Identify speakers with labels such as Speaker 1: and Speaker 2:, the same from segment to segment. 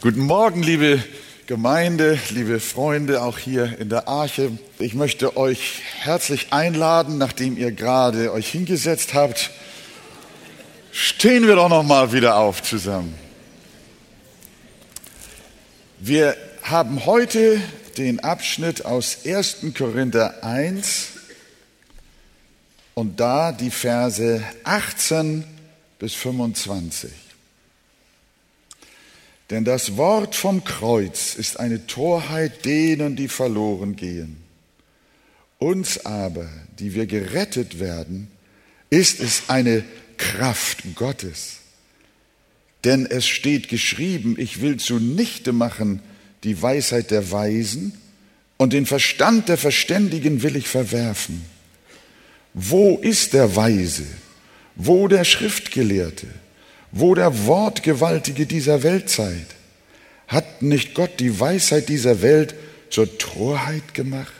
Speaker 1: Guten Morgen, liebe Gemeinde, liebe Freunde, auch hier in der Arche. Ich möchte euch herzlich einladen, nachdem ihr gerade euch hingesetzt habt, stehen wir doch noch mal wieder auf zusammen. Wir haben heute den Abschnitt aus 1. Korinther 1 und da die Verse 18 bis 25. Denn das Wort vom Kreuz ist eine Torheit denen, die verloren gehen. Uns aber, die wir gerettet werden, ist es eine Kraft Gottes. Denn es steht geschrieben, ich will zunichte machen die Weisheit der Weisen und den Verstand der Verständigen will ich verwerfen. Wo ist der Weise? Wo der Schriftgelehrte? Wo der Wortgewaltige dieser Weltzeit? Hat nicht Gott die Weisheit dieser Welt zur Torheit gemacht?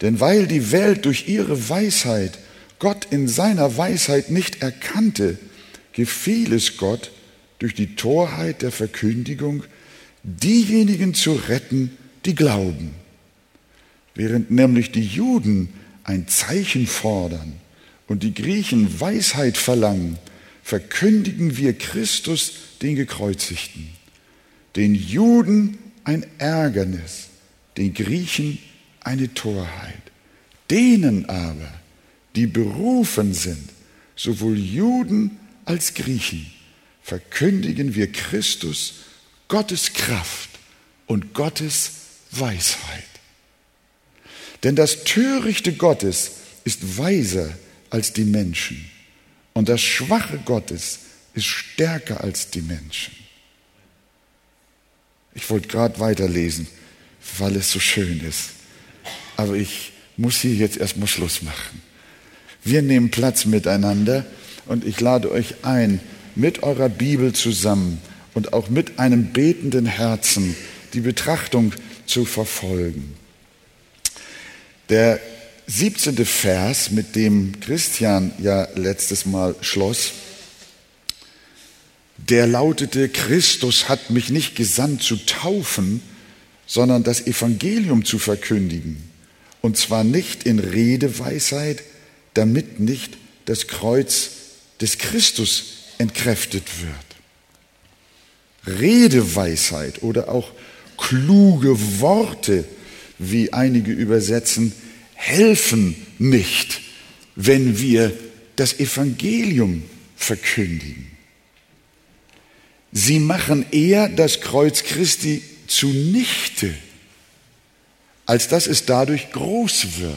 Speaker 1: Denn weil die Welt durch ihre Weisheit Gott in seiner Weisheit nicht erkannte, gefiel es Gott, durch die Torheit der Verkündigung diejenigen zu retten, die glauben. Während nämlich die Juden ein Zeichen fordern und die Griechen Weisheit verlangen, verkündigen wir Christus, den Gekreuzigten, den Juden ein Ärgernis, den Griechen eine Torheit. Denen aber, die berufen sind, sowohl Juden als Griechen, verkündigen wir Christus, Gottes Kraft und Gottes Weisheit. Denn das Törichte Gottes ist weiser als die Menschen und das Schwache Gottes ist stärker als die Menschen. Ich wollte gerade weiterlesen, weil es so schön ist. Aber ich muss hier jetzt erstmal Schluss machen. Wir nehmen Platz miteinander und ich lade euch ein, mit eurer Bibel zusammen und auch mit einem betenden Herzen die Betrachtung zu verfolgen. Der 17. Vers, mit dem Christian ja letztes Mal schloss, der lautete, Christus hat mich nicht gesandt zu taufen, sondern das Evangelium zu verkündigen. Und zwar nicht in Redeweisheit, damit nicht das Kreuz des Christus entkräftet wird. Redeweisheit oder auch kluge Worte, wie einige übersetzen, helfen nicht, wenn wir das Evangelium verkündigen. Sie machen eher das Kreuz Christi zunichte, als dass es dadurch groß wird.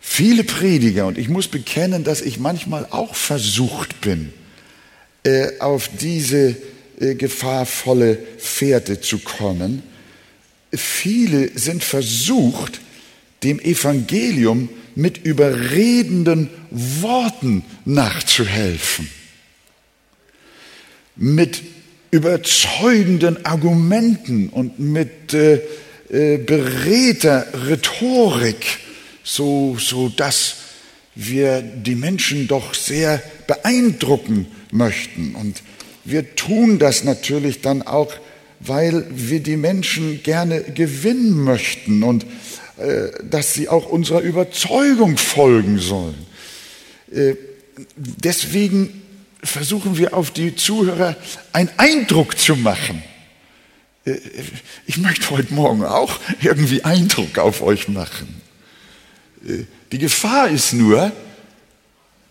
Speaker 1: Viele Prediger, und ich muss bekennen, dass ich manchmal auch versucht bin, äh, auf diese äh, gefahrvolle Fährte zu kommen, viele sind versucht, dem Evangelium mit überredenden Worten nachzuhelfen, mit überzeugenden Argumenten und mit äh, äh, beredter Rhetorik, so, so dass wir die Menschen doch sehr beeindrucken möchten. Und wir tun das natürlich dann auch weil wir die Menschen gerne gewinnen möchten und äh, dass sie auch unserer Überzeugung folgen sollen. Äh, deswegen versuchen wir auf die Zuhörer einen Eindruck zu machen. Äh, ich möchte heute Morgen auch irgendwie Eindruck auf euch machen. Die Gefahr ist nur,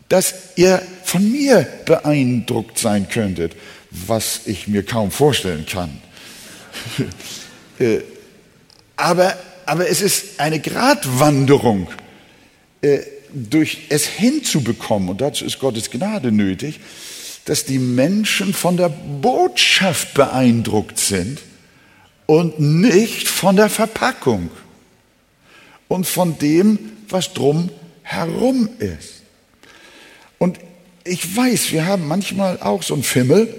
Speaker 1: dass ihr von mir beeindruckt sein könntet, was ich mir kaum vorstellen kann. Äh, aber, aber es ist eine Gratwanderung, äh, durch es hinzubekommen, und dazu ist Gottes Gnade nötig, dass die Menschen von der Botschaft beeindruckt sind und nicht von der Verpackung und von dem, was drum herum ist. Und ich weiß, wir haben manchmal auch so einen Fimmel,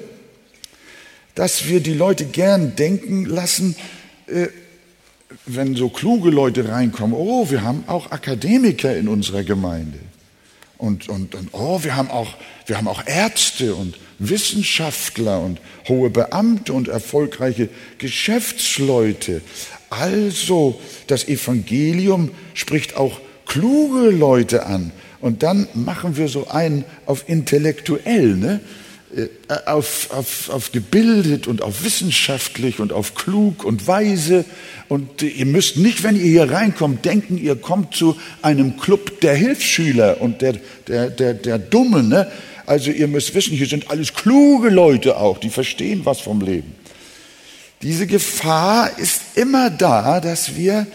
Speaker 1: dass wir die Leute gern denken lassen, äh, wenn so kluge Leute reinkommen, oh, wir haben auch Akademiker in unserer Gemeinde. Und, und, und oh, wir haben, auch, wir haben auch Ärzte und Wissenschaftler und hohe Beamte und erfolgreiche Geschäftsleute. Also, das Evangelium spricht auch kluge Leute an. Und dann machen wir so einen auf intellektuell, ne? Äh, auf, auf, auf gebildet und auf wissenschaftlich und auf klug und weise. Und ihr müsst nicht, wenn ihr hier reinkommt, denken, ihr kommt zu einem Club der Hilfsschüler und der, der, der, der Dummen. Ne? Also ihr müsst wissen, hier sind alles kluge Leute auch, die verstehen was vom Leben. Diese Gefahr ist immer da, dass wir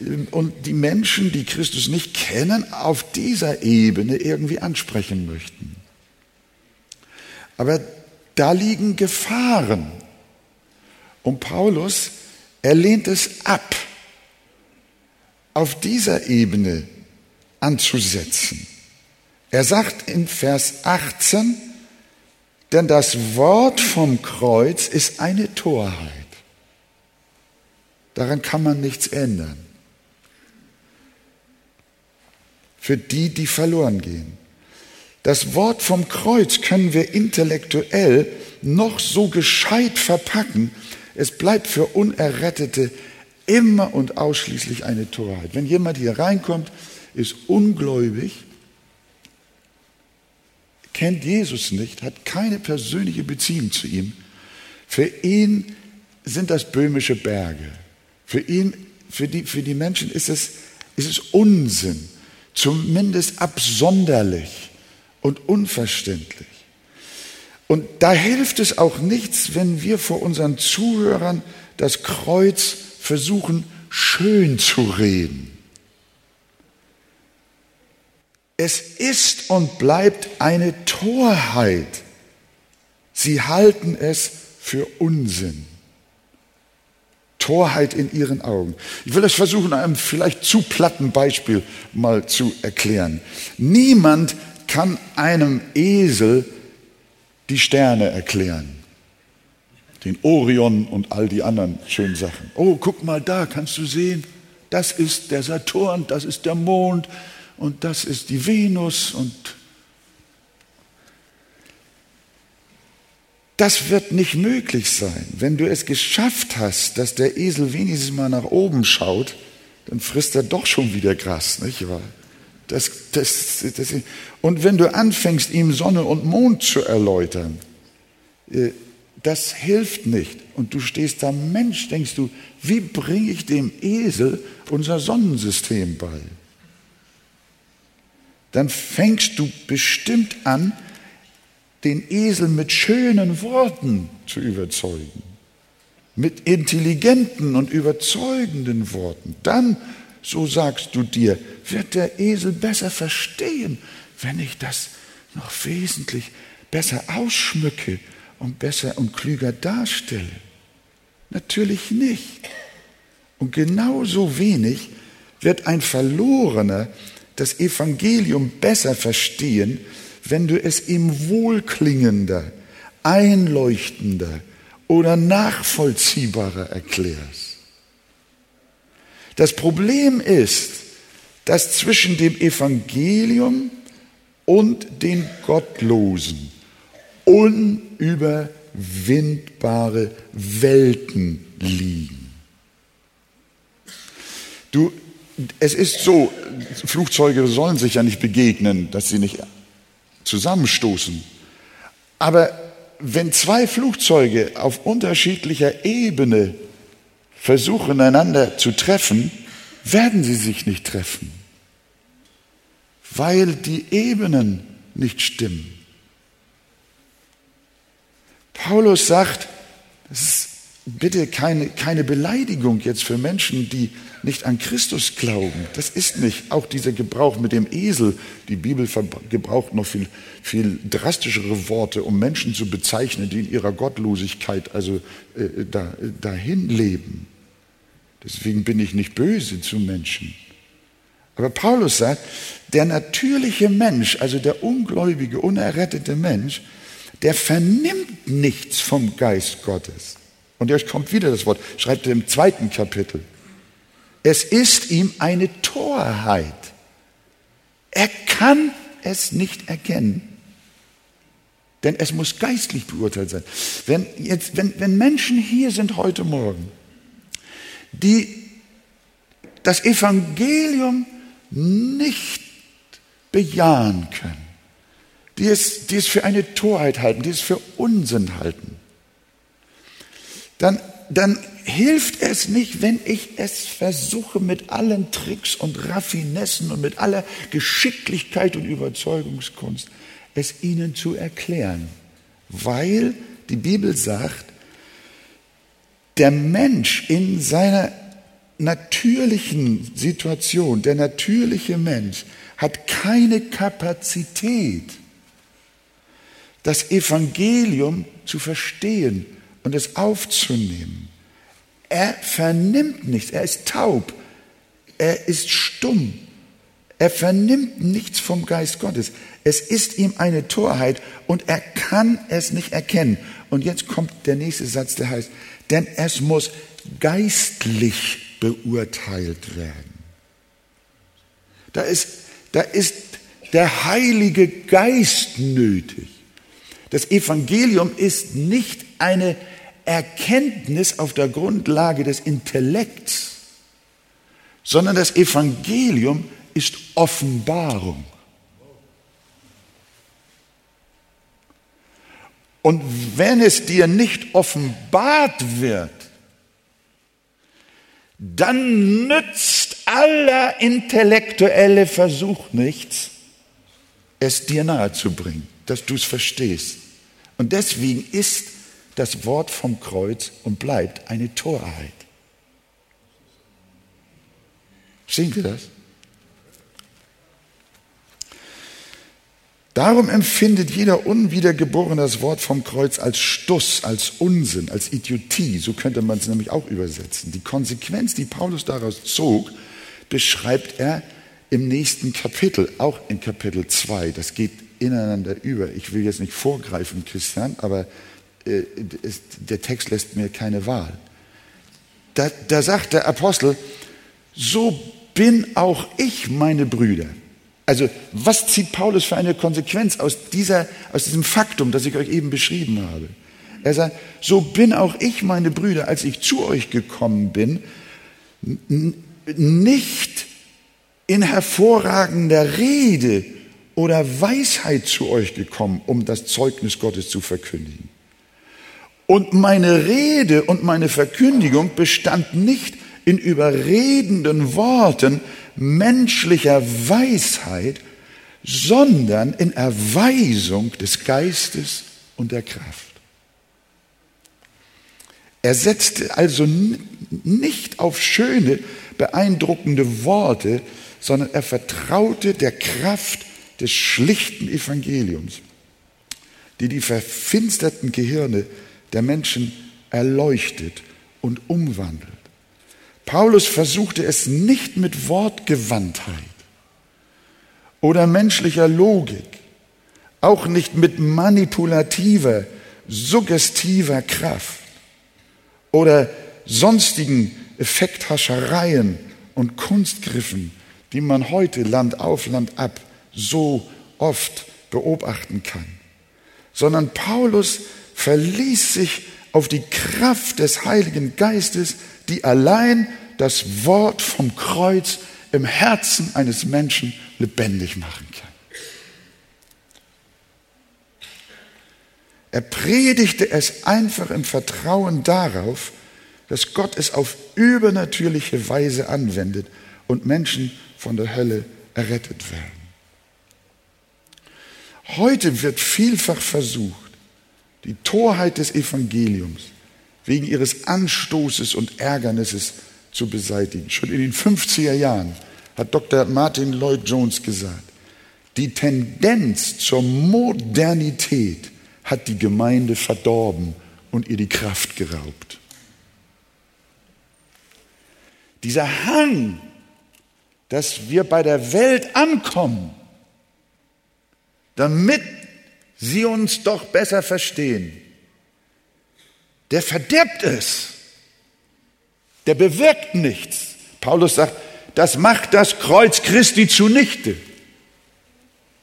Speaker 1: ähm, und die Menschen, die Christus nicht kennen, auf dieser Ebene irgendwie ansprechen möchten. Aber da liegen Gefahren. Und Paulus, er lehnt es ab, auf dieser Ebene anzusetzen. Er sagt in Vers 18, denn das Wort vom Kreuz ist eine Torheit. Daran kann man nichts ändern. Für die, die verloren gehen. Das Wort vom Kreuz können wir intellektuell noch so gescheit verpacken. Es bleibt für Unerrettete immer und ausschließlich eine Torheit. Wenn jemand hier reinkommt, ist ungläubig, kennt Jesus nicht, hat keine persönliche Beziehung zu ihm, für ihn sind das böhmische Berge. Für ihn, für die, für die Menschen ist es, ist es Unsinn, zumindest absonderlich und unverständlich. Und da hilft es auch nichts, wenn wir vor unseren Zuhörern das Kreuz versuchen schön zu reden. Es ist und bleibt eine Torheit. Sie halten es für Unsinn. Torheit in ihren Augen. Ich will das versuchen, einem vielleicht zu platten Beispiel mal zu erklären. Niemand kann einem Esel die Sterne erklären. Den Orion und all die anderen schönen Sachen. Oh, guck mal da, kannst du sehen? Das ist der Saturn, das ist der Mond und das ist die Venus und Das wird nicht möglich sein. Wenn du es geschafft hast, dass der Esel wenigstens mal nach oben schaut, dann frisst er doch schon wieder Gras, nicht wahr? Das, das, das, und wenn du anfängst, ihm Sonne und Mond zu erläutern, äh, das hilft nicht. Und du stehst da, Mensch, denkst du, wie bringe ich dem Esel unser Sonnensystem bei? Dann fängst du bestimmt an, den Esel mit schönen Worten zu überzeugen, mit intelligenten und überzeugenden Worten. Dann so sagst du dir, wird der Esel besser verstehen, wenn ich das noch wesentlich besser ausschmücke und besser und klüger darstelle? Natürlich nicht. Und genauso wenig wird ein Verlorener das Evangelium besser verstehen, wenn du es ihm wohlklingender, einleuchtender oder nachvollziehbarer erklärst. Das Problem ist, dass zwischen dem Evangelium und den Gottlosen unüberwindbare Welten liegen. Du, es ist so, Flugzeuge sollen sich ja nicht begegnen, dass sie nicht zusammenstoßen. Aber wenn zwei Flugzeuge auf unterschiedlicher Ebene versuchen einander zu treffen, werden sie sich nicht treffen, weil die Ebenen nicht stimmen. Paulus sagt, das ist bitte keine, keine Beleidigung jetzt für Menschen, die nicht an Christus glauben. Das ist nicht. Auch dieser Gebrauch mit dem Esel, die Bibel gebraucht noch viel, viel drastischere Worte, um Menschen zu bezeichnen, die in ihrer Gottlosigkeit also äh, da, dahin leben. Deswegen bin ich nicht böse zu Menschen. Aber Paulus sagt, der natürliche Mensch, also der ungläubige, unerrettete Mensch, der vernimmt nichts vom Geist Gottes. Und jetzt kommt wieder das Wort, schreibt er im zweiten Kapitel. Es ist ihm eine Torheit. Er kann es nicht erkennen, denn es muss geistlich beurteilt sein. Wenn, jetzt, wenn, wenn Menschen hier sind heute Morgen, die das Evangelium nicht bejahen können, die es, die es für eine Torheit halten, die es für Unsinn halten, dann, dann hilft es nicht, wenn ich es versuche mit allen Tricks und Raffinessen und mit aller Geschicklichkeit und Überzeugungskunst, es ihnen zu erklären. Weil die Bibel sagt, der Mensch in seiner natürlichen Situation, der natürliche Mensch, hat keine Kapazität, das Evangelium zu verstehen und es aufzunehmen. Er vernimmt nichts, er ist taub, er ist stumm, er vernimmt nichts vom Geist Gottes. Es ist ihm eine Torheit und er kann es nicht erkennen. Und jetzt kommt der nächste Satz, der heißt, denn es muss geistlich beurteilt werden. Da ist, da ist der Heilige Geist nötig. Das Evangelium ist nicht eine Erkenntnis auf der Grundlage des Intellekts, sondern das Evangelium ist Offenbarung. Und wenn es dir nicht offenbart wird, dann nützt aller intellektuelle Versuch nichts, es dir nahezubringen, dass du es verstehst. Und deswegen ist das Wort vom Kreuz und bleibt eine Torheit. Sehen Sie das? Darum empfindet jeder Unwiedergeborene das Wort vom Kreuz als Stuss, als Unsinn, als Idiotie. So könnte man es nämlich auch übersetzen. Die Konsequenz, die Paulus daraus zog, beschreibt er im nächsten Kapitel, auch in Kapitel 2. Das geht ineinander über. Ich will jetzt nicht vorgreifen, Christian, aber äh, ist, der Text lässt mir keine Wahl. Da, da sagt der Apostel, so bin auch ich, meine Brüder. Also was zieht Paulus für eine Konsequenz aus, dieser, aus diesem Faktum, das ich euch eben beschrieben habe? Er sagt, so bin auch ich, meine Brüder, als ich zu euch gekommen bin, nicht in hervorragender Rede oder Weisheit zu euch gekommen, um das Zeugnis Gottes zu verkündigen. Und meine Rede und meine Verkündigung bestand nicht in überredenden Worten menschlicher Weisheit, sondern in Erweisung des Geistes und der Kraft. Er setzte also nicht auf schöne, beeindruckende Worte, sondern er vertraute der Kraft des schlichten Evangeliums, die die verfinsterten Gehirne der Menschen erleuchtet und umwandelt. Paulus versuchte es nicht mit Wortgewandtheit oder menschlicher Logik, auch nicht mit manipulativer, suggestiver Kraft oder sonstigen Effekthaschereien und Kunstgriffen, die man heute Land auf Land ab so oft beobachten kann, sondern Paulus verließ sich auf die Kraft des Heiligen Geistes, die allein das Wort vom Kreuz im Herzen eines Menschen lebendig machen kann. Er predigte es einfach im Vertrauen darauf, dass Gott es auf übernatürliche Weise anwendet und Menschen von der Hölle errettet werden. Heute wird vielfach versucht, die Torheit des Evangeliums wegen ihres Anstoßes und Ärgernisses zu beseitigen. Schon in den 50er Jahren hat Dr. Martin Lloyd Jones gesagt, die Tendenz zur Modernität hat die Gemeinde verdorben und ihr die Kraft geraubt. Dieser Hang, dass wir bei der Welt ankommen, damit sie uns doch besser verstehen, der verdirbt es. Der bewirkt nichts. Paulus sagt, das macht das Kreuz Christi zunichte.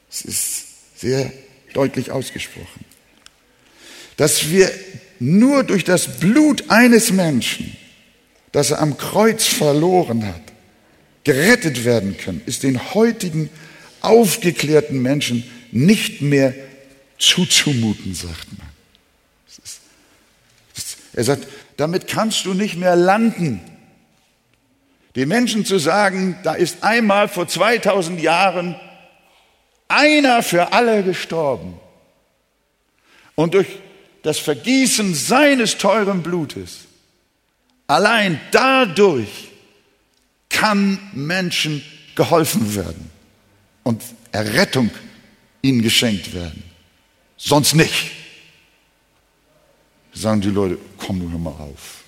Speaker 1: Es ist sehr deutlich ausgesprochen. Dass wir nur durch das Blut eines Menschen, das er am Kreuz verloren hat, gerettet werden können, ist den heutigen aufgeklärten Menschen nicht mehr zuzumuten, sagt man. Er sagt, damit kannst du nicht mehr landen. Den Menschen zu sagen, da ist einmal vor 2000 Jahren einer für alle gestorben. Und durch das Vergießen seines teuren Blutes, allein dadurch kann Menschen geholfen werden und Errettung ihnen geschenkt werden. Sonst nicht. Sagen die Leute, komm nur mal auf.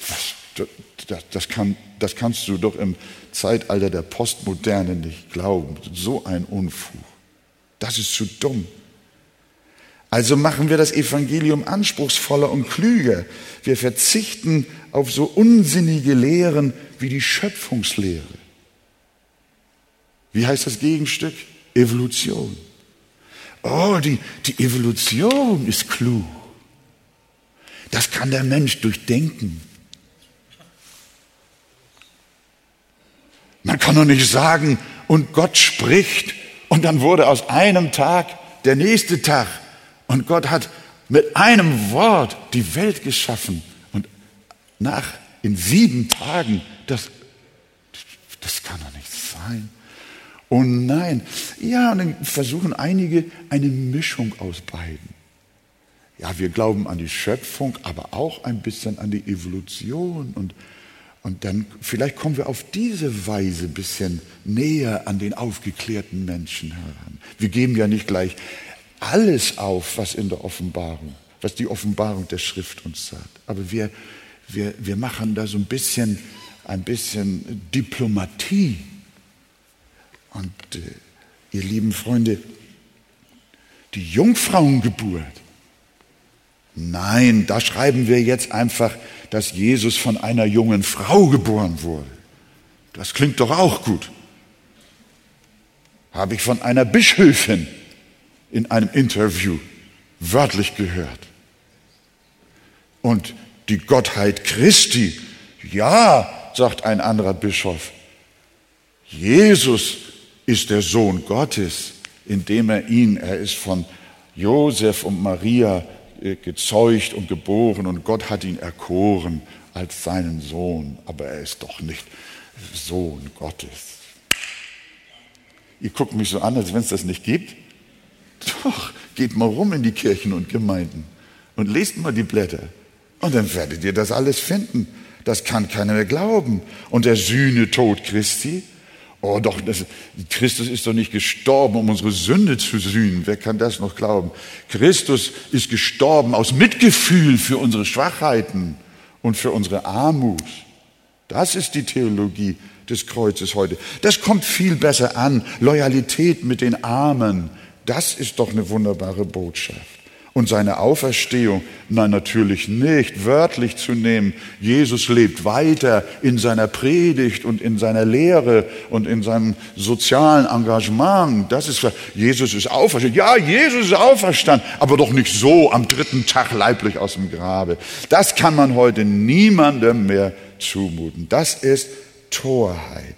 Speaker 1: Was, das, das, kann, das kannst du doch im Zeitalter der Postmoderne nicht glauben. So ein Unfug. Das ist zu dumm. Also machen wir das Evangelium anspruchsvoller und klüger. Wir verzichten auf so unsinnige Lehren wie die Schöpfungslehre. Wie heißt das Gegenstück? Evolution. Oh, die, die Evolution ist klug. Das kann der Mensch durchdenken. Man kann doch nicht sagen, und Gott spricht, und dann wurde aus einem Tag der nächste Tag. Und Gott hat mit einem Wort die Welt geschaffen. Und nach, in sieben Tagen, das, das kann doch nicht sein. Oh nein. Ja, und dann versuchen einige eine Mischung aus beiden. Ja, wir glauben an die Schöpfung, aber auch ein bisschen an die Evolution und und dann vielleicht kommen wir auf diese Weise ein bisschen näher an den aufgeklärten Menschen heran. Wir geben ja nicht gleich alles auf, was in der Offenbarung, was die Offenbarung der Schrift uns sagt. Aber wir, wir, wir machen da so ein bisschen, ein bisschen Diplomatie. Und äh, ihr lieben Freunde, die Jungfrauengeburt, nein, da schreiben wir jetzt einfach, dass Jesus von einer jungen Frau geboren wurde. Das klingt doch auch gut. Habe ich von einer Bischöfin in einem Interview wörtlich gehört. Und die Gottheit Christi, ja, sagt ein anderer Bischof, Jesus ist der Sohn Gottes, indem er ihn, er ist von Josef und Maria äh, gezeugt und geboren und Gott hat ihn erkoren als seinen Sohn, aber er ist doch nicht Sohn Gottes. Ihr guckt mich so an, als wenn es das nicht gibt. Doch, geht mal rum in die Kirchen und Gemeinden und lest mal die Blätter. Und dann werdet ihr das alles finden. Das kann keiner mehr glauben. Und der Sühnetod Christi, oh doch, das, Christus ist doch nicht gestorben, um unsere Sünde zu sühnen. Wer kann das noch glauben? Christus ist gestorben aus Mitgefühl für unsere Schwachheiten und für unsere Armut. Das ist die Theologie des Kreuzes heute. Das kommt viel besser an. Loyalität mit den Armen, das ist doch eine wunderbare Botschaft. Und seine Auferstehung, nein, natürlich nicht wörtlich zu nehmen. Jesus lebt weiter in seiner Predigt und in seiner Lehre und in seinem sozialen Engagement. Das ist, Jesus ist auferstanden. Ja, Jesus ist auferstanden, aber doch nicht so am dritten Tag leiblich aus dem Grabe. Das kann man heute niemandem mehr zumuten. Das ist Torheit.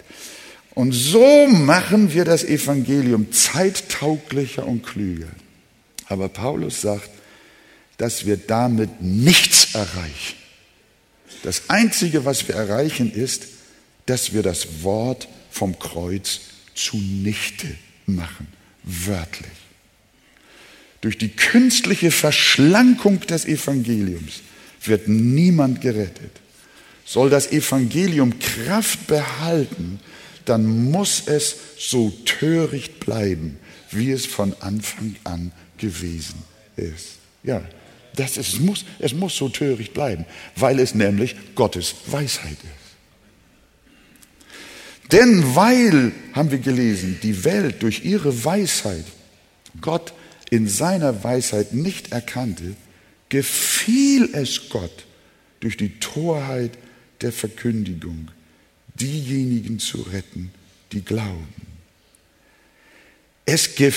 Speaker 1: Und so machen wir das Evangelium zeittauglicher und klüger. Aber Paulus sagt, dass wir damit nichts erreichen. Das Einzige, was wir erreichen, ist, dass wir das Wort vom Kreuz zunichte machen, wörtlich. Durch die künstliche Verschlankung des Evangeliums wird niemand gerettet. Soll das Evangelium Kraft behalten, dann muss es so töricht bleiben, wie es von Anfang an gewesen ist. Ja, das ist, es, muss, es muss so töricht bleiben, weil es nämlich Gottes Weisheit ist. Denn weil, haben wir gelesen, die Welt durch ihre Weisheit Gott in seiner Weisheit nicht erkannte, gefiel es Gott durch die Torheit der Verkündigung diejenigen zu retten, die glauben. Es hier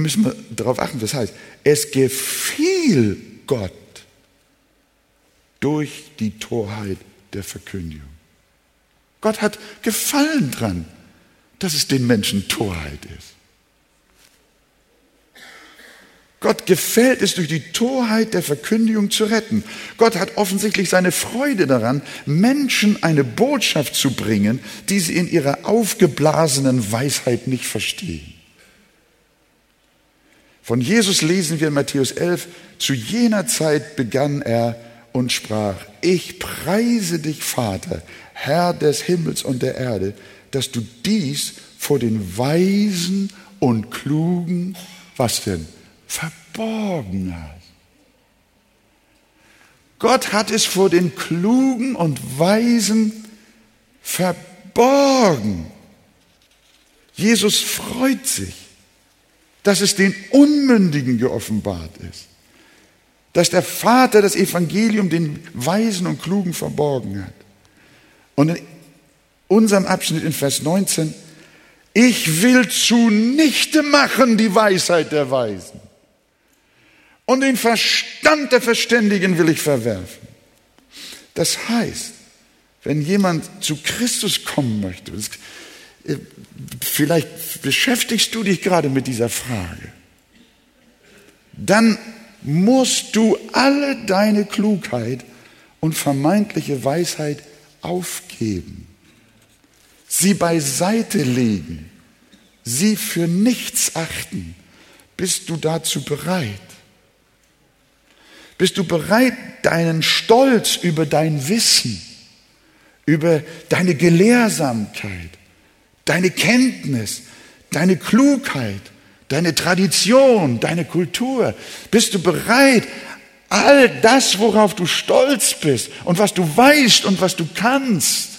Speaker 1: müssen wir darauf achten, was heißt, es gefiel Gott durch die Torheit der Verkündigung. Gott hat Gefallen dran, dass es den Menschen Torheit ist. Gott gefällt es, durch die Torheit der Verkündigung zu retten. Gott hat offensichtlich seine Freude daran, Menschen eine Botschaft zu bringen, die sie in ihrer aufgeblasenen Weisheit nicht verstehen. Von Jesus lesen wir in Matthäus 11, zu jener Zeit begann er und sprach, ich preise dich, Vater, Herr des Himmels und der Erde, dass du dies vor den Weisen und Klugen, was denn? verborgen hast. Gott hat es vor den Klugen und Weisen verborgen. Jesus freut sich, dass es den Unmündigen geoffenbart ist, dass der Vater das Evangelium den Weisen und Klugen verborgen hat. Und in unserem Abschnitt in Vers 19, ich will zunichte machen die Weisheit der Weisen und den Verstand der Verständigen will ich verwerfen. Das heißt, wenn jemand zu Christus kommen möchte, äh, vielleicht beschäftigst du dich gerade mit dieser Frage, dann musst du alle deine Klugheit und vermeintliche Weisheit aufgeben, sie beiseite legen, sie für nichts achten. Bist du dazu bereit? Bist du bereit, deinen Stolz über dein Wissen, über deine Gelehrsamkeit, deine Kenntnis, deine Klugheit, deine Tradition, deine Kultur, bist du bereit, all das, worauf du stolz bist und was du weißt und was du kannst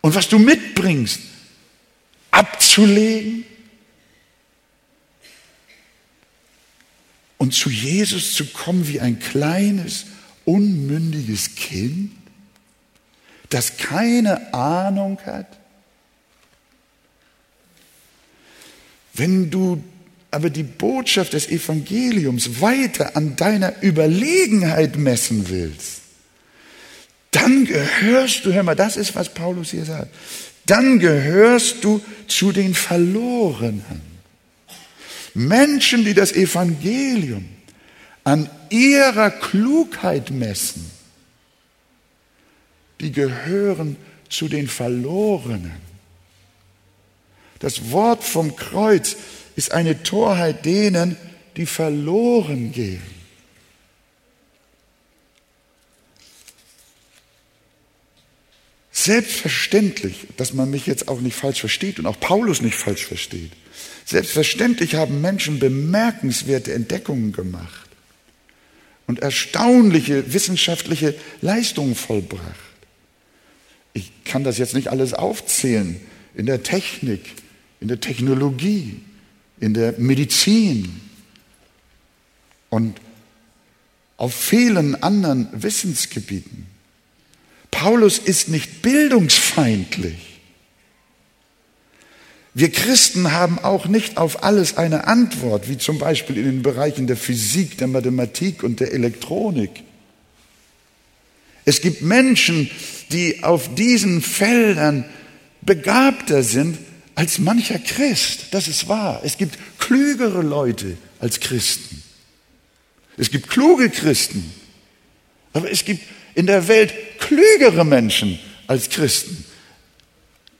Speaker 1: und was du mitbringst, abzulegen? und zu Jesus zu kommen wie ein kleines, unmündiges Kind, das keine Ahnung hat? Wenn du aber die Botschaft des Evangeliums weiter an deiner Überlegenheit messen willst, dann gehörst du, hör mal, das ist, was Paulus hier sagt, dann gehörst du zu den Verlorenen. Menschen, die das Evangelium an ihrer Klugheit messen, die gehören zu den Verlorenen. Das Wort vom Kreuz ist eine Torheit denen, die verloren gehen. Selbstverständlich, dass man mich jetzt auch nicht falsch versteht und auch Paulus nicht falsch versteht. Selbstverständlich haben Menschen bemerkenswerte Entdeckungen gemacht und erstaunliche wissenschaftliche Leistungen vollbracht. Ich kann das jetzt nicht alles aufzählen in der Technik, in der Technologie, in der Medizin und auf vielen anderen Wissensgebieten. Paulus ist nicht bildungsfeindlich. Wir Christen haben auch nicht auf alles eine Antwort, wie zum Beispiel in den Bereichen der Physik, der Mathematik und der Elektronik. Es gibt Menschen, die auf diesen Feldern begabter sind als mancher Christ. Das ist wahr. Es gibt klügere Leute als Christen. Es gibt kluge Christen. Aber es gibt in der Welt klügere Menschen als Christen.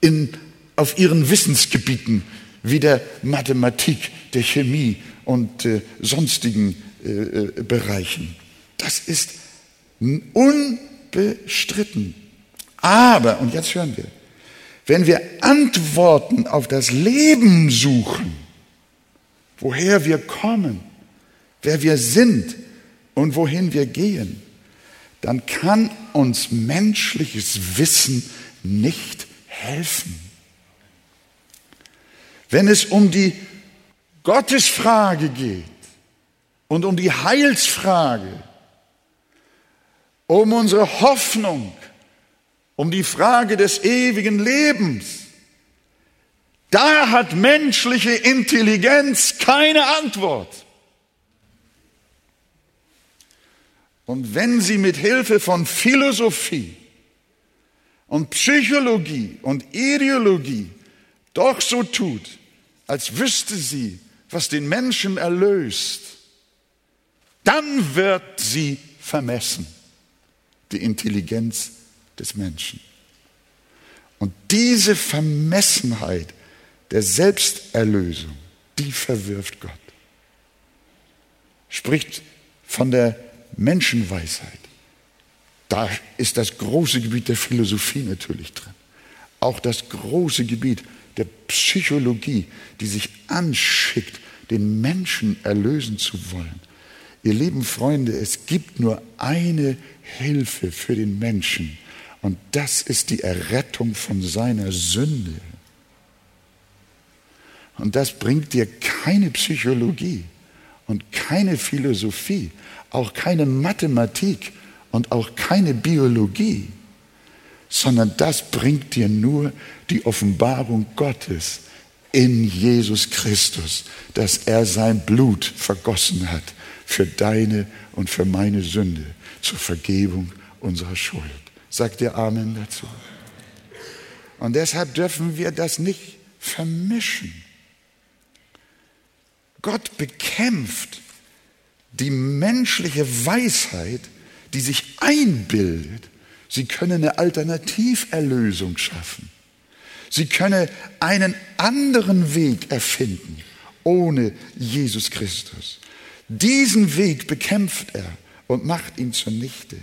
Speaker 1: In auf ihren Wissensgebieten wie der Mathematik, der Chemie und äh, sonstigen äh, äh, Bereichen. Das ist unbestritten. Aber, und jetzt hören wir, wenn wir Antworten auf das Leben suchen, woher wir kommen, wer wir sind und wohin wir gehen, dann kann uns menschliches Wissen nicht helfen. Wenn es um die Gottesfrage geht und um die Heilsfrage, um unsere Hoffnung, um die Frage des ewigen Lebens, Da hat menschliche Intelligenz keine Antwort. Und wenn sie mit Hilfe von Philosophie und Psychologie und Ideologie doch so tut, als wüsste sie, was den Menschen erlöst, dann wird sie vermessen, die Intelligenz des Menschen. Und diese Vermessenheit der Selbsterlösung, die verwirft Gott. Spricht von der Menschenweisheit. Da ist das große Gebiet der Philosophie natürlich drin. Auch das große Gebiet der Psychologie, die sich anschickt, den Menschen erlösen zu wollen. Ihr lieben Freunde, es gibt nur eine Hilfe für den Menschen und das ist die Errettung von seiner Sünde. Und das bringt dir keine Psychologie und keine Philosophie, auch keine Mathematik und auch keine Biologie, sondern das bringt dir nur die Offenbarung Gottes in Jesus Christus, dass er sein Blut vergossen hat für deine und für meine Sünde zur Vergebung unserer Schuld. Sagt ihr Amen dazu? Und deshalb dürfen wir das nicht vermischen. Gott bekämpft die menschliche Weisheit, die sich einbildet, sie könne eine Alternativerlösung schaffen. Sie könne einen anderen Weg erfinden ohne Jesus Christus. Diesen Weg bekämpft er und macht ihn zunichte.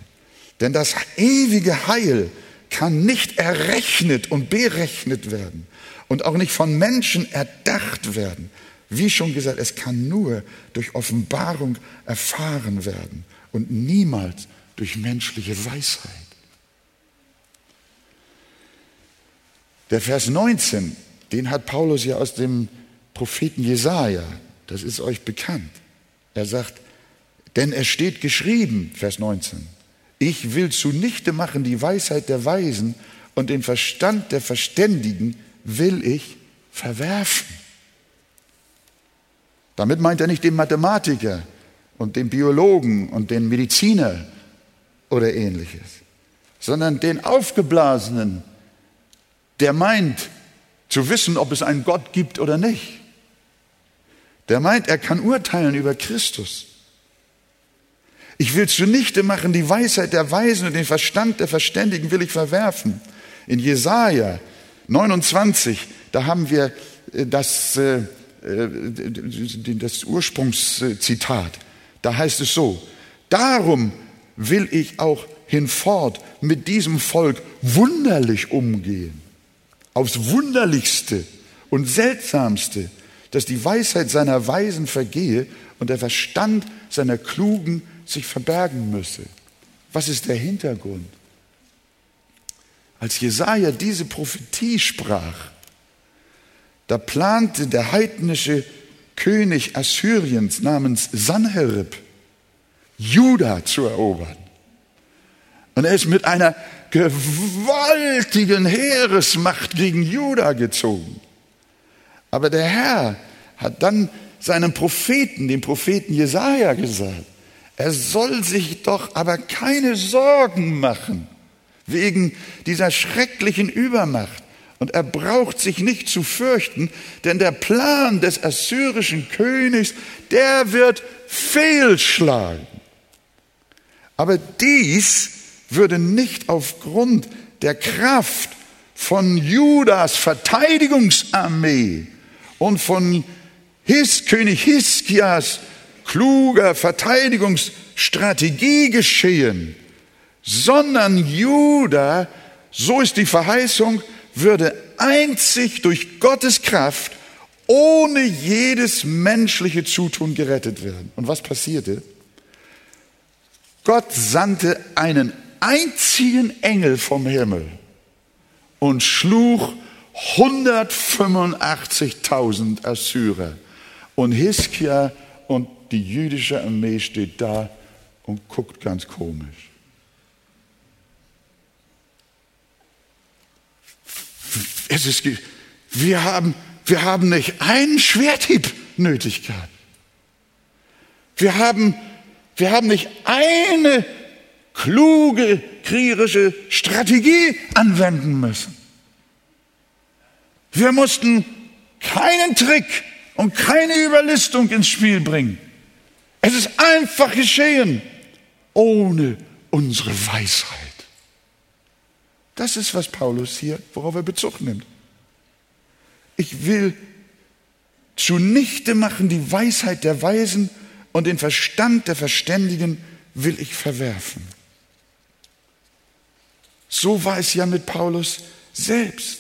Speaker 1: Denn das ewige Heil kann nicht errechnet und berechnet werden und auch nicht von Menschen erdacht werden. Wie schon gesagt, es kann nur durch Offenbarung erfahren werden und niemals durch menschliche Weisheit. Der Vers 19, den hat Paulus ja aus dem Propheten Jesaja, das ist euch bekannt. Er sagt, denn es steht geschrieben, Vers 19, ich will zunichte machen die Weisheit der Weisen und den Verstand der Verständigen will ich verwerfen. Damit meint er nicht den Mathematiker und den Biologen und den Mediziner oder ähnliches, sondern den Aufgeblasenen, der meint zu wissen, ob es einen Gott gibt oder nicht. Der meint, er kann urteilen über Christus. Ich will zunichte machen die Weisheit der Weisen und den Verstand der Verständigen will ich verwerfen. In Jesaja 29, da haben wir äh, das, äh, äh, das Ursprungszitat. Da heißt es so, darum will ich auch hinfort mit diesem Volk wunderlich umgehen. Aufs wunderlichste und seltsamste dass die Weisheit seiner Weisen vergehe und der Verstand seiner Klugen sich verbergen müsse. Was ist der Hintergrund? Als Jesaja diese Prophetie sprach, da plante der heidnische König Assyriens namens Sanherib, Juda zu erobern. Und er ist mit einer gewaltigen Heeresmacht gegen Juda gezogen. Aber der Herr hat dann seinem Propheten, dem Propheten Jesaja, gesagt, er soll sich doch aber keine Sorgen machen wegen dieser schrecklichen Übermacht. Und er braucht sich nicht zu fürchten, denn der Plan des assyrischen Königs, der wird fehlschlagen. Aber dies würde nicht aufgrund der Kraft von Judas Verteidigungsarmee und von His, König Hiskias kluger Verteidigungsstrategie geschehen, sondern Juda, so ist die Verheißung, würde einzig durch Gottes Kraft ohne jedes menschliche Zutun gerettet werden. Und was passierte? Gott sandte einen einzigen Engel vom Himmel und schlug 185.000 Assyrer. Und Hiskia und die jüdische Armee steht da und guckt ganz komisch. Es ist, wir haben wir haben nicht einen Schwerthieb nötig gehabt. Wir haben, wir haben nicht eine kluge kriegerische Strategie anwenden müssen. Wir mussten keinen Trick und keine Überlistung ins Spiel bringen. Es ist einfach geschehen, ohne unsere Weisheit. Das ist, was Paulus hier, worauf er Bezug nimmt. Ich will zunichte machen die Weisheit der Weisen und den Verstand der Verständigen will ich verwerfen. So war es ja mit Paulus selbst.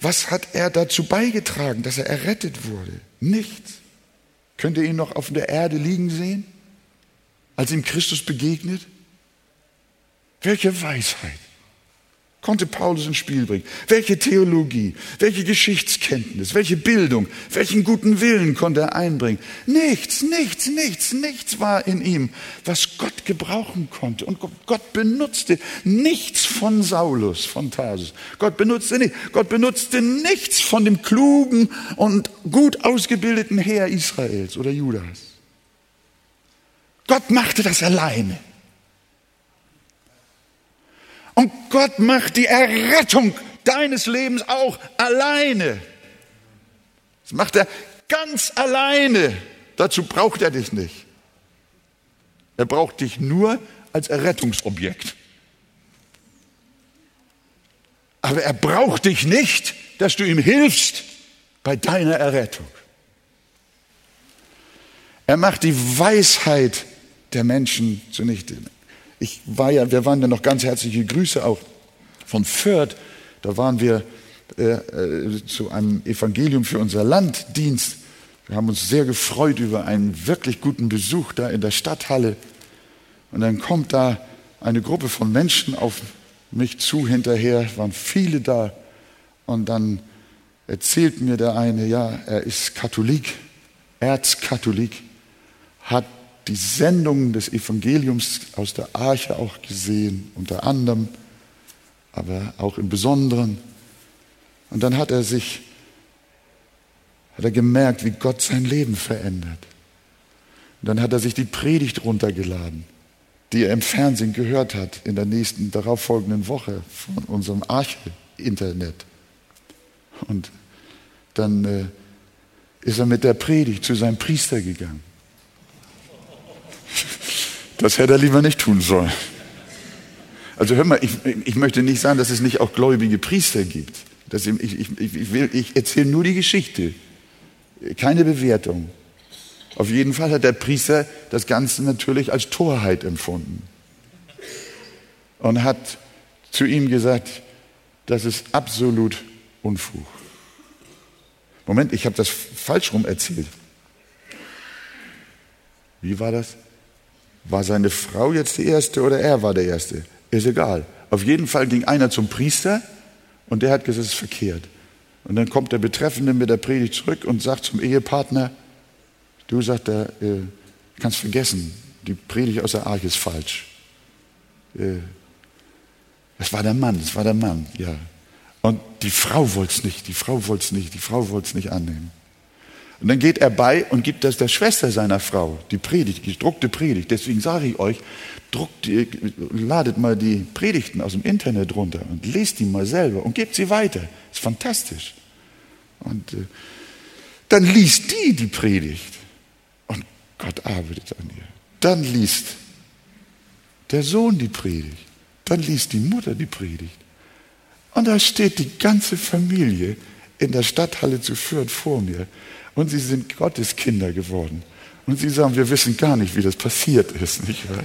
Speaker 1: Was hat er dazu beigetragen, dass er errettet wurde? Nichts. Könnt ihr ihn noch auf der Erde liegen sehen, als ihm Christus begegnet? Welche Weisheit konnte Paulus ins Spiel bringen? Welche Theologie, welche Geschichtskenntnis, welche Bildung, welchen guten Willen konnte er einbringen? Nichts, nichts, nichts, nichts war in ihm, was Gott gebrauchen konnte. Und Gott benutzte nichts von Saulus, von Tarsus. Gott benutzte nicht, Gott benutzte nichts von dem klugen und gut ausgebildeten Heer Israels oder Judas. Gott machte das alleine. Und Gott macht die Errettung deines Lebens auch alleine. Das macht er ganz alleine. Dazu braucht er dich nicht. Er braucht dich nur als Errettungsobjekt. Aber er braucht dich nicht, dass du ihm hilfst bei deiner Errettung. Er macht die Weisheit der Menschen zunichte ich war ja, wir waren ja noch ganz herzliche Grüße auch von Fürth. Da waren wir äh, äh, zu einem Evangelium für unser Landdienst. Wir haben uns sehr gefreut über einen wirklich guten Besuch da in der Stadthalle. Und dann kommt da eine Gruppe von Menschen auf mich zu hinterher, waren viele da. Und dann erzählt mir der eine, ja, er ist Katholik, Erzkatholik, hat die Sendungen des Evangeliums aus der Arche auch gesehen, unter anderem, aber auch im Besonderen. Und dann hat er sich, hat er gemerkt, wie Gott sein Leben verändert. Und dann hat er sich die Predigt runtergeladen, die er im Fernsehen gehört hat in der nächsten darauffolgenden Woche von unserem Arche-Internet. Und dann äh, ist er mit der Predigt zu seinem Priester gegangen. Das hätte er lieber nicht tun sollen. Also hör mal, ich, ich möchte nicht sagen, dass es nicht auch gläubige Priester gibt. Das, ich, ich, ich, ich erzähle nur die Geschichte, keine Bewertung. Auf jeden Fall hat der Priester das Ganze natürlich als Torheit empfunden und hat zu ihm gesagt, das ist absolut Unfug. Moment, ich habe das falsch rum erzählt. Wie war das? War seine Frau jetzt die Erste oder er war der Erste? Ist egal. Auf jeden Fall ging einer zum Priester und der hat gesagt, es ist verkehrt. Und dann kommt der Betreffende mit der Predigt zurück und sagt zum Ehepartner, du sagt er, äh, kannst vergessen, die Predigt aus der Arche ist falsch. Äh, das war der Mann, das war der Mann, ja. Und die Frau wollte es nicht, die Frau wollte es nicht, die Frau wollte es nicht annehmen. Und dann geht er bei und gibt das der Schwester seiner Frau, die Predigt, gedruckte Predigt. Deswegen sage ich euch, druckt, ladet mal die Predigten aus dem Internet runter und lest die mal selber und gebt sie weiter. ist fantastisch. Und äh, dann liest die die Predigt und Gott arbeitet an ihr. Dann liest der Sohn die Predigt. Dann liest die Mutter die Predigt. Und da steht die ganze Familie in der Stadthalle zu Fürth vor mir und sie sind Gottes Kinder geworden. Und sie sagen, wir wissen gar nicht, wie das passiert ist, nicht wahr?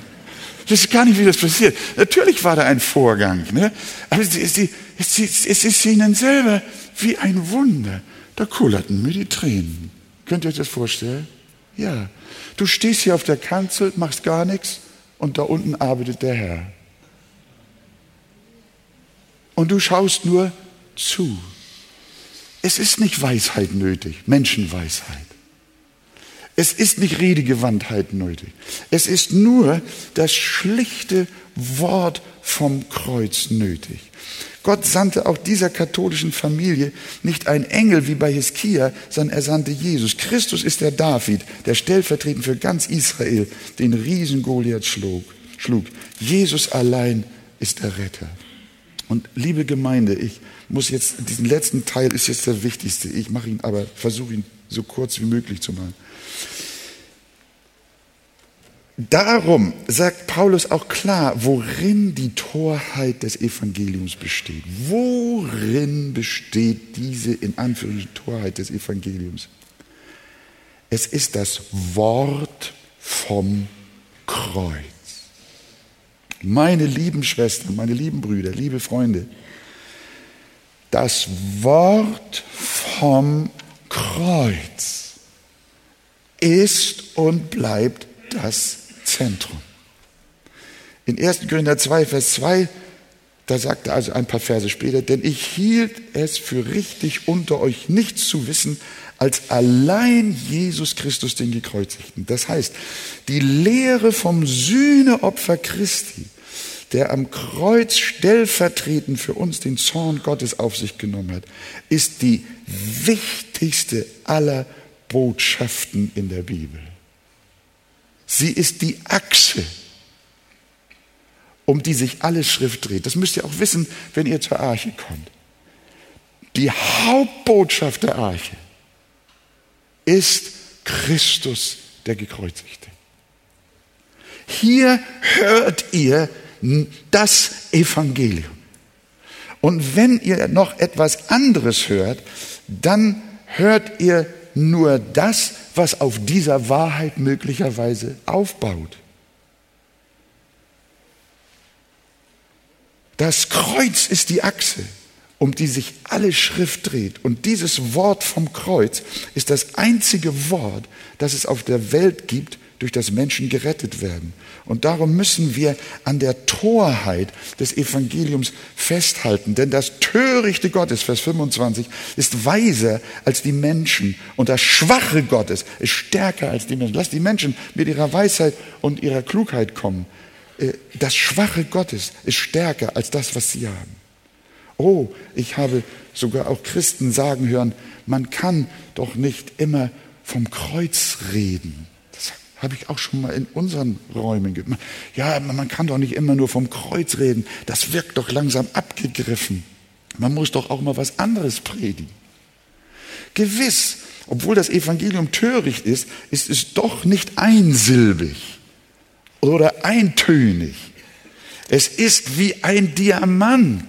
Speaker 1: Wir wissen gar nicht, wie das passiert. Natürlich war da ein Vorgang, ne? aber sie, sie, es, es ist ihnen selber wie ein Wunder. Da kullerten mir die Tränen. Könnt ihr euch das vorstellen? Ja. Du stehst hier auf der Kanzel, machst gar nichts und da unten arbeitet der Herr. Und du schaust nur zu. Es ist nicht Weisheit nötig, Menschenweisheit. Es ist nicht Redegewandtheit nötig. Es ist nur das schlichte Wort vom Kreuz nötig. Gott sandte auch dieser katholischen Familie nicht einen Engel wie bei Hiskia, sondern er sandte Jesus. Christus ist der David, der stellvertretend für ganz Israel den Riesen Goliath schlug. Jesus allein ist der Retter. Und liebe Gemeinde, ich muss jetzt, diesen letzten Teil ist jetzt der wichtigste. Ich mache ihn aber, versuche ihn so kurz wie möglich zu machen. Darum sagt Paulus auch klar, worin die Torheit des Evangeliums besteht. Worin besteht diese in Anführungszeichen Torheit des Evangeliums? Es ist das Wort vom Kreuz. Meine lieben Schwestern, meine lieben Brüder, liebe Freunde, das Wort vom Kreuz ist und bleibt das Zentrum. In 1. Korinther 2, Vers 2, da sagt er also ein paar Verse später, denn ich hielt es für richtig, unter euch nichts zu wissen, als allein Jesus Christus den Gekreuzigten. Das heißt, die Lehre vom Sühneopfer Christi, der am Kreuz stellvertretend für uns den Zorn Gottes auf sich genommen hat, ist die wichtigste aller Botschaften in der Bibel. Sie ist die Achse, um die sich alle Schrift dreht. Das müsst ihr auch wissen, wenn ihr zur Arche kommt. Die Hauptbotschaft der Arche ist Christus der Gekreuzigte. Hier hört ihr das Evangelium. Und wenn ihr noch etwas anderes hört, dann hört ihr nur das, was auf dieser Wahrheit möglicherweise aufbaut. Das Kreuz ist die Achse, um die sich alle Schrift dreht. Und dieses Wort vom Kreuz ist das einzige Wort, das es auf der Welt gibt, durch das Menschen gerettet werden. Und darum müssen wir an der Torheit des Evangeliums festhalten. Denn das Törichte Gottes, Vers 25, ist weiser als die Menschen. Und das Schwache Gottes ist stärker als die Menschen. Lass die Menschen mit ihrer Weisheit und ihrer Klugheit kommen. Äh, das Schwache Gottes ist stärker als das, was sie haben. Oh, ich habe sogar auch Christen sagen hören, man kann doch nicht immer vom Kreuz reden. Habe ich auch schon mal in unseren Räumen gemacht. Ja, man kann doch nicht immer nur vom Kreuz reden. Das wirkt doch langsam abgegriffen. Man muss doch auch mal was anderes predigen. Gewiss, obwohl das Evangelium töricht ist, ist es doch nicht einsilbig oder eintönig. Es ist wie ein Diamant,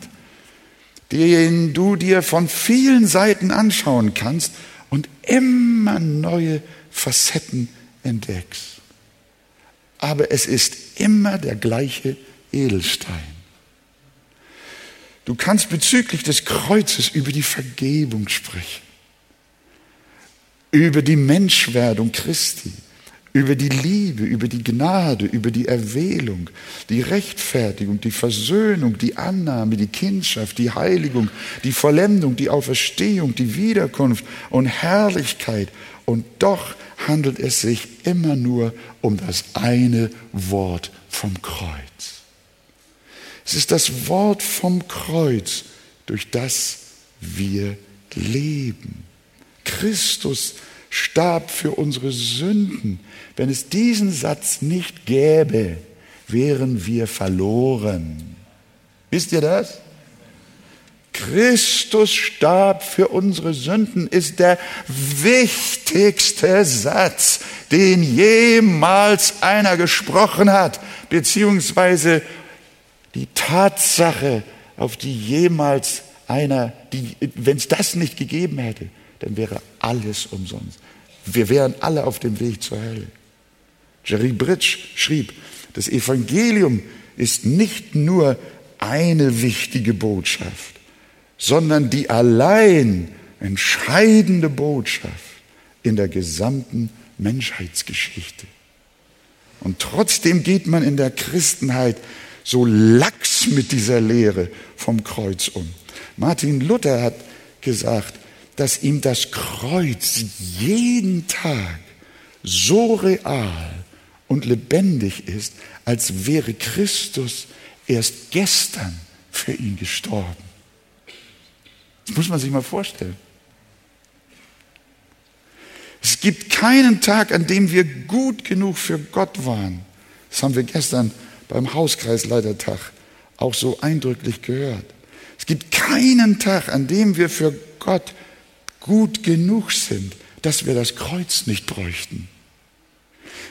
Speaker 1: den du dir von vielen Seiten anschauen kannst und immer neue Facetten entdeckst. Aber es ist immer der gleiche Edelstein. Du kannst bezüglich des Kreuzes über die Vergebung sprechen, über die Menschwerdung Christi, über die Liebe, über die Gnade, über die Erwählung, die Rechtfertigung, die Versöhnung, die Annahme, die Kindschaft, die Heiligung, die Vollendung, die Auferstehung, die Wiederkunft und Herrlichkeit. Und doch handelt es sich immer nur um das eine Wort vom Kreuz. Es ist das Wort vom Kreuz, durch das wir leben. Christus starb für unsere Sünden. Wenn es diesen Satz nicht gäbe, wären wir verloren. Wisst ihr das? Christus starb für unsere Sünden ist der wichtigste Satz, den jemals einer gesprochen hat, beziehungsweise die Tatsache, auf die jemals einer, wenn es das nicht gegeben hätte, dann wäre alles umsonst. Wir wären alle auf dem Weg zur Hölle. Jerry Bridge schrieb, das Evangelium ist nicht nur eine wichtige Botschaft, sondern die allein entscheidende Botschaft in der gesamten Menschheitsgeschichte. Und trotzdem geht man in der Christenheit so lax mit dieser Lehre vom Kreuz um. Martin Luther hat gesagt, dass ihm das Kreuz jeden Tag so real und lebendig ist, als wäre Christus erst gestern für ihn gestorben. Das muss man sich mal vorstellen. Es gibt keinen Tag, an dem wir gut genug für Gott waren. Das haben wir gestern beim Hauskreisleitertag auch so eindrücklich gehört. Es gibt keinen Tag, an dem wir für Gott gut genug sind, dass wir das Kreuz nicht bräuchten.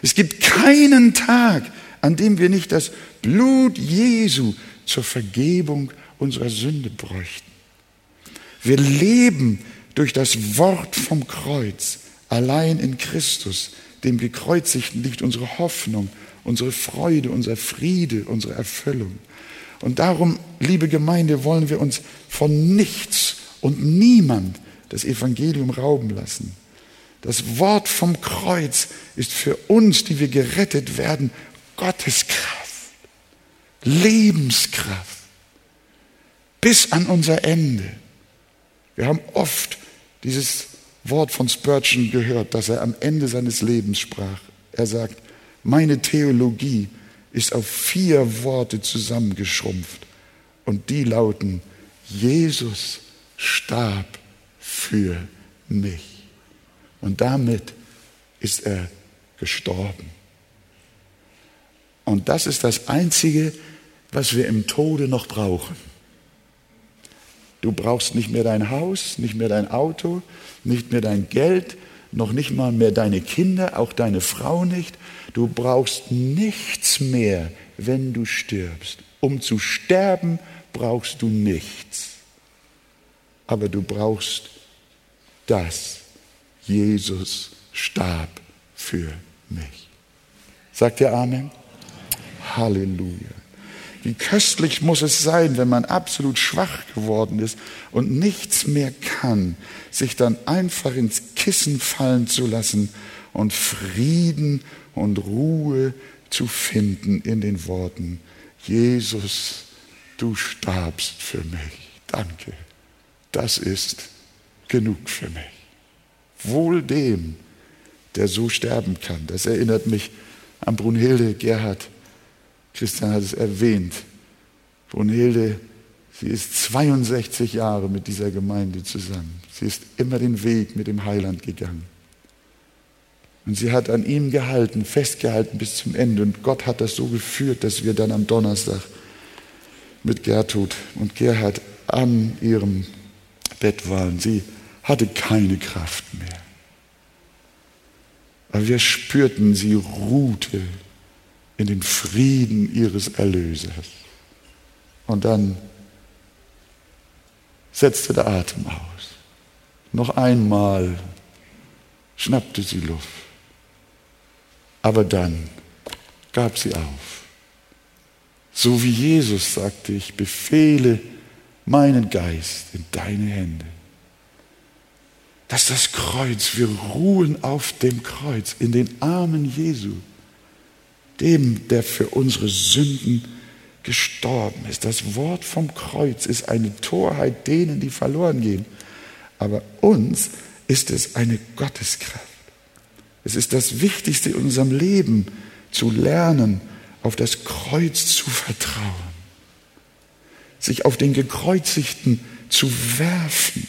Speaker 1: Es gibt keinen Tag, an dem wir nicht das Blut Jesu zur Vergebung unserer Sünde bräuchten. Wir leben durch das Wort vom Kreuz. Allein in Christus, dem Gekreuzigten, liegt unsere Hoffnung, unsere Freude, unser Friede, unsere Erfüllung. Und darum, liebe Gemeinde, wollen wir uns von nichts und niemand das Evangelium rauben lassen. Das Wort vom Kreuz ist für uns, die wir gerettet werden, Gottes Kraft, Lebenskraft, bis an unser Ende. Wir haben oft dieses Wort von Spurgeon gehört, dass er am Ende seines Lebens sprach. Er sagt, meine Theologie ist auf vier Worte zusammengeschrumpft und die lauten, Jesus starb für mich. Und damit ist er gestorben. Und das ist das Einzige, was wir im Tode noch brauchen. Du brauchst nicht mehr dein Haus, nicht mehr dein Auto, nicht mehr dein Geld, noch nicht mal mehr deine Kinder, auch deine Frau nicht. Du brauchst nichts mehr, wenn du stirbst. Um zu sterben brauchst du nichts. Aber du brauchst das. Jesus starb für mich. Sagt ihr Amen? Halleluja. Wie köstlich muss es sein, wenn man absolut schwach geworden ist und nichts mehr kann, sich dann einfach ins Kissen fallen zu lassen und Frieden und Ruhe zu finden in den Worten, Jesus, du starbst für mich. Danke. Das ist genug für mich. Wohl dem, der so sterben kann. Das erinnert mich an Brunhilde Gerhard Christian hat es erwähnt. Brunhilde, sie ist 62 Jahre mit dieser Gemeinde zusammen. Sie ist immer den Weg mit dem Heiland gegangen. Und sie hat an ihm gehalten, festgehalten bis zum Ende. Und Gott hat das so geführt, dass wir dann am Donnerstag mit Gertrud und Gerhard an ihrem Bett waren. Sie hatte keine Kraft mehr. Aber wir spürten, sie ruhte in den Frieden ihres Erlösers. Und dann setzte der Atem aus. Noch einmal schnappte sie Luft. Aber dann gab sie auf. So wie Jesus sagte, ich befehle meinen Geist in deine Hände. Das ist das Kreuz. Wir ruhen auf dem Kreuz, in den Armen Jesu dem, der für unsere Sünden gestorben ist. Das Wort vom Kreuz ist eine Torheit denen, die verloren gehen. Aber uns ist es eine Gotteskraft. Es ist das Wichtigste in unserem Leben, zu lernen, auf das Kreuz zu vertrauen, sich auf den Gekreuzigten zu werfen.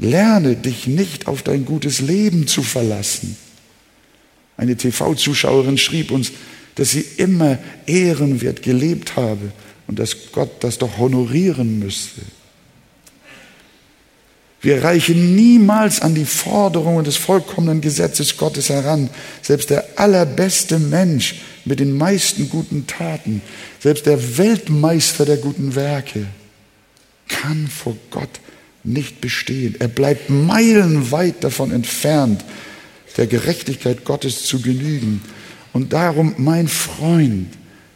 Speaker 1: Lerne dich nicht auf dein gutes Leben zu verlassen eine TV-Zuschauerin schrieb uns, dass sie immer ehrenwert gelebt habe und dass Gott das doch honorieren müsste. Wir reichen niemals an die Forderungen des vollkommenen Gesetzes Gottes heran. Selbst der allerbeste Mensch mit den meisten guten Taten, selbst der Weltmeister der guten Werke, kann vor Gott nicht bestehen. Er bleibt meilenweit davon entfernt, der Gerechtigkeit Gottes zu genügen. Und darum, mein Freund,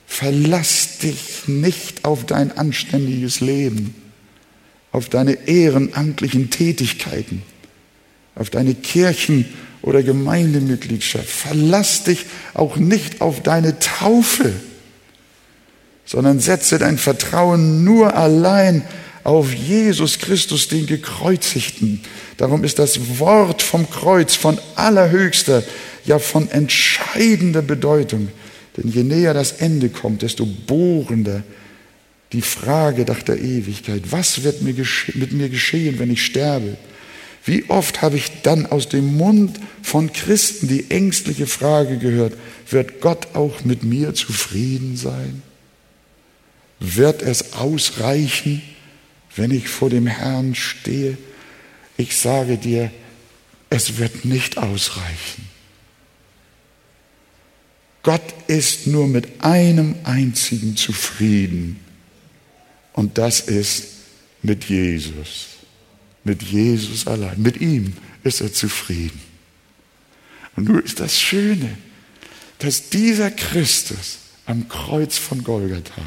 Speaker 1: verlass dich nicht auf dein anständiges Leben, auf deine ehrenamtlichen Tätigkeiten, auf deine Kirchen- oder Gemeindemitgliedschaft. Verlass dich auch nicht auf deine Taufe, sondern setze dein Vertrauen nur allein auf Jesus Christus, den Gekreuzigten. Darum ist das Wort vom Kreuz von allerhöchster, ja von entscheidender Bedeutung. Denn je näher das Ende kommt, desto bohrender die Frage nach der Ewigkeit. Was wird mir mit mir geschehen, wenn ich sterbe? Wie oft habe ich dann aus dem Mund von Christen die ängstliche Frage gehört, wird Gott auch mit mir zufrieden sein? Wird es ausreichen, wenn ich vor dem Herrn stehe? Ich sage dir, es wird nicht ausreichen. Gott ist nur mit einem einzigen zufrieden und das ist mit Jesus. Mit Jesus allein. Mit ihm ist er zufrieden. Und nur ist das Schöne, dass dieser Christus am Kreuz von Golgatha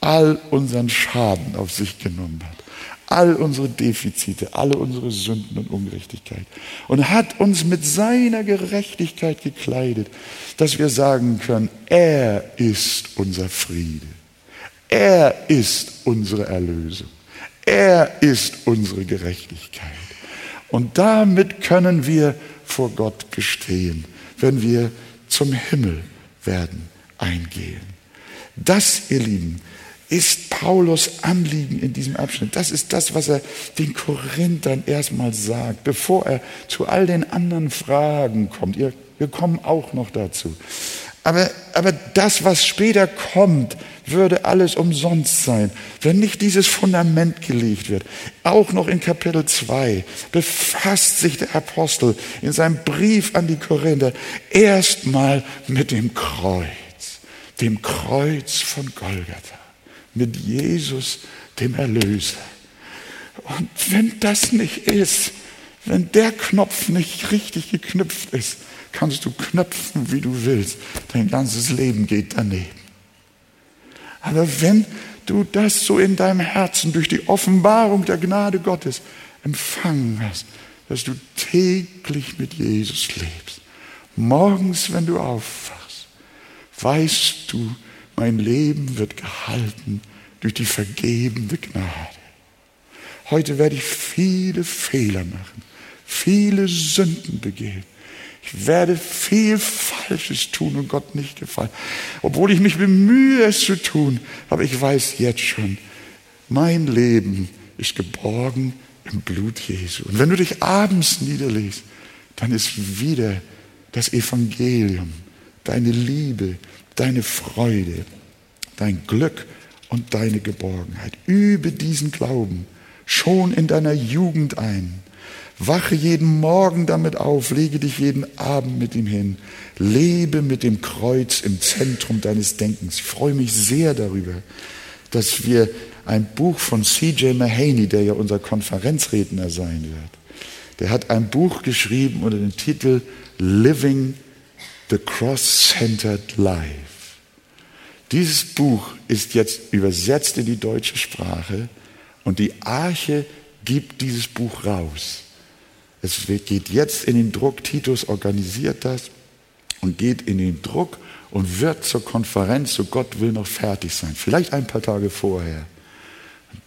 Speaker 1: all unseren Schaden auf sich genommen hat all unsere Defizite, alle unsere Sünden und Ungerechtigkeit und hat uns mit seiner Gerechtigkeit gekleidet, dass wir sagen können, er ist unser Friede, er ist unsere Erlösung, er ist unsere Gerechtigkeit. Und damit können wir vor Gott bestehen, wenn wir zum Himmel werden eingehen. Das, ihr Lieben, ist Paulus Anliegen in diesem Abschnitt. Das ist das, was er den Korinthern erstmal sagt, bevor er zu all den anderen Fragen kommt. Wir kommen auch noch dazu. Aber, aber das, was später kommt, würde alles umsonst sein, wenn nicht dieses Fundament gelegt wird. Auch noch in Kapitel 2 befasst sich der Apostel in seinem Brief an die Korinther erstmal mit dem Kreuz, dem Kreuz von Golgatha mit Jesus, dem Erlöser. Und wenn das nicht ist, wenn der Knopf nicht richtig geknüpft ist, kannst du knöpfen, wie du willst. Dein ganzes Leben geht daneben. Aber wenn du das so in deinem Herzen durch die Offenbarung der Gnade Gottes empfangen hast, dass du täglich mit Jesus lebst, morgens, wenn du aufwachst, weißt du, mein Leben wird gehalten durch die vergebende Gnade. Heute werde ich viele Fehler machen, viele Sünden begehen. Ich werde viel Falsches tun und Gott nicht gefallen. Obwohl ich mich bemühe, es zu tun, aber ich weiß jetzt schon, mein Leben ist geborgen im Blut Jesu. Und wenn du dich abends niederlegst, dann ist wieder das Evangelium, deine Liebe, deine Freude, dein Glück und deine Geborgenheit. Übe diesen Glauben schon in deiner Jugend ein. Wache jeden Morgen damit auf, lege dich jeden Abend mit ihm hin. Lebe mit dem Kreuz im Zentrum deines Denkens. Ich freue mich sehr darüber, dass wir ein Buch von C.J. Mahaney, der ja unser Konferenzredner sein wird, der hat ein Buch geschrieben unter dem Titel Living the Cross-Centered Life. Dieses Buch ist jetzt übersetzt in die deutsche Sprache und die Arche gibt dieses Buch raus. Es geht jetzt in den Druck, Titus organisiert das und geht in den Druck und wird zur Konferenz, so Gott will, noch fertig sein. Vielleicht ein paar Tage vorher.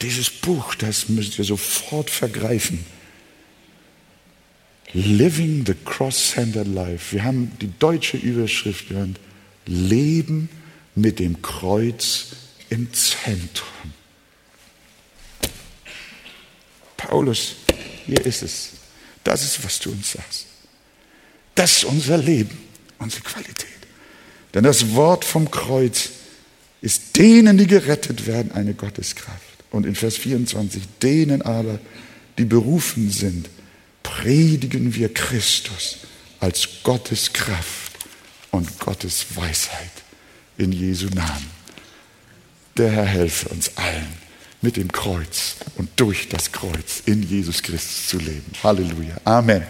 Speaker 1: Dieses Buch, das müsst ihr sofort vergreifen. Living the Cross-Centered Life. Wir haben die deutsche Überschrift genannt. Leben mit dem Kreuz im Zentrum. Paulus, hier ist es. Das ist, was du uns sagst. Das ist unser Leben, unsere Qualität. Denn das Wort vom Kreuz ist denen, die gerettet werden, eine Gotteskraft. Und in Vers 24, denen aber, die berufen sind, predigen wir Christus als Gottes Kraft und Gottes Weisheit in Jesu Namen. Der Herr helfe uns allen, mit dem Kreuz und durch das Kreuz in Jesus Christus zu leben. Halleluja. Amen.